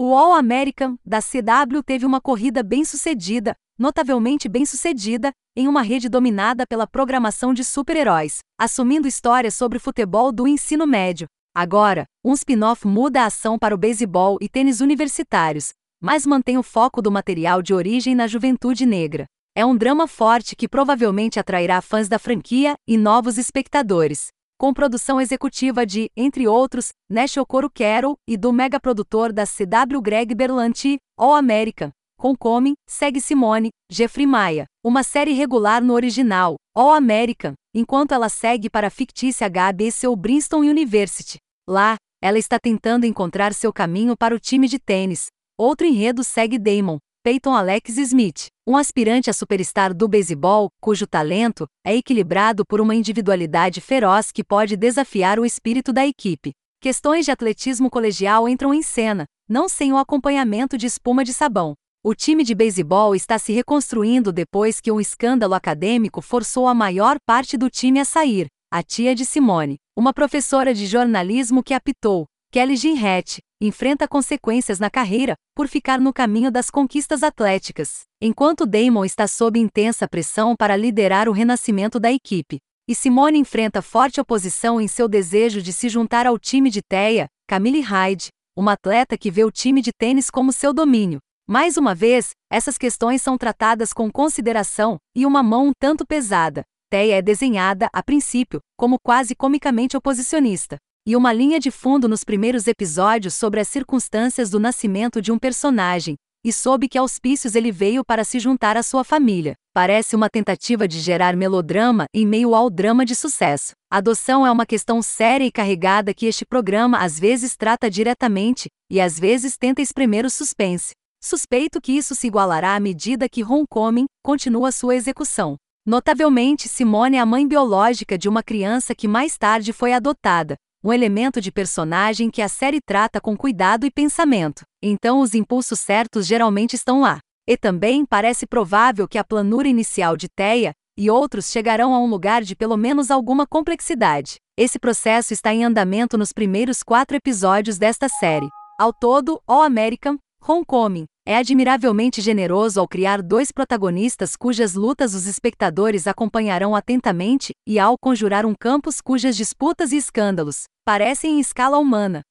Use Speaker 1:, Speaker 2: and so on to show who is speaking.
Speaker 1: O All American da CW teve uma corrida bem-sucedida, notavelmente bem-sucedida, em uma rede dominada pela programação de super-heróis, assumindo histórias sobre futebol do ensino médio. Agora, um spin-off muda a ação para o beisebol e tênis universitários, mas mantém o foco do material de origem na juventude negra. É um drama forte que provavelmente atrairá fãs da franquia e novos espectadores com produção executiva de, entre outros, Nash Okoro Carroll e do megaprodutor da CW Greg Berlanti, All American, com Come, Segue Simone, Jeffrey Maia, uma série regular no original, All American, enquanto ela segue para a fictícia HBC ou Princeton University. Lá, ela está tentando encontrar seu caminho para o time de tênis. Outro enredo segue Damon, Peyton Alex Smith, um aspirante a superstar do beisebol, cujo talento é equilibrado por uma individualidade feroz que pode desafiar o espírito da equipe. Questões de atletismo colegial entram em cena, não sem o acompanhamento de espuma de sabão. O time de beisebol está se reconstruindo depois que um escândalo acadêmico forçou a maior parte do time a sair. A tia de Simone, uma professora de jornalismo que apitou, Kelly Hatch, enfrenta consequências na carreira por ficar no caminho das conquistas atléticas, enquanto Damon está sob intensa pressão para liderar o renascimento da equipe. E Simone enfrenta forte oposição em seu desejo de se juntar ao time de Teia, Camille Hyde, uma atleta que vê o time de tênis como seu domínio. Mais uma vez, essas questões são tratadas com consideração e uma mão um tanto pesada. Teia é desenhada, a princípio, como quase comicamente oposicionista e uma linha de fundo nos primeiros episódios sobre as circunstâncias do nascimento de um personagem, e soube que auspícios ele veio para se juntar à sua família. Parece uma tentativa de gerar melodrama em meio ao drama de sucesso. Adoção é uma questão séria e carregada que este programa às vezes trata diretamente, e às vezes tenta espremer o suspense. Suspeito que isso se igualará à medida que Homecoming continua sua execução. Notavelmente, Simone é a mãe biológica de uma criança que mais tarde foi adotada, um elemento de personagem que a série trata com cuidado e pensamento. Então os impulsos certos geralmente estão lá. E também parece provável que a planura inicial de Teia e outros chegarão a um lugar de pelo menos alguma complexidade. Esse processo está em andamento nos primeiros quatro episódios desta série. Ao todo, All American, Homecoming, é admiravelmente generoso ao criar dois protagonistas cujas lutas os espectadores acompanharão atentamente e ao conjurar um campus cujas disputas e escândalos parecem em escala humana.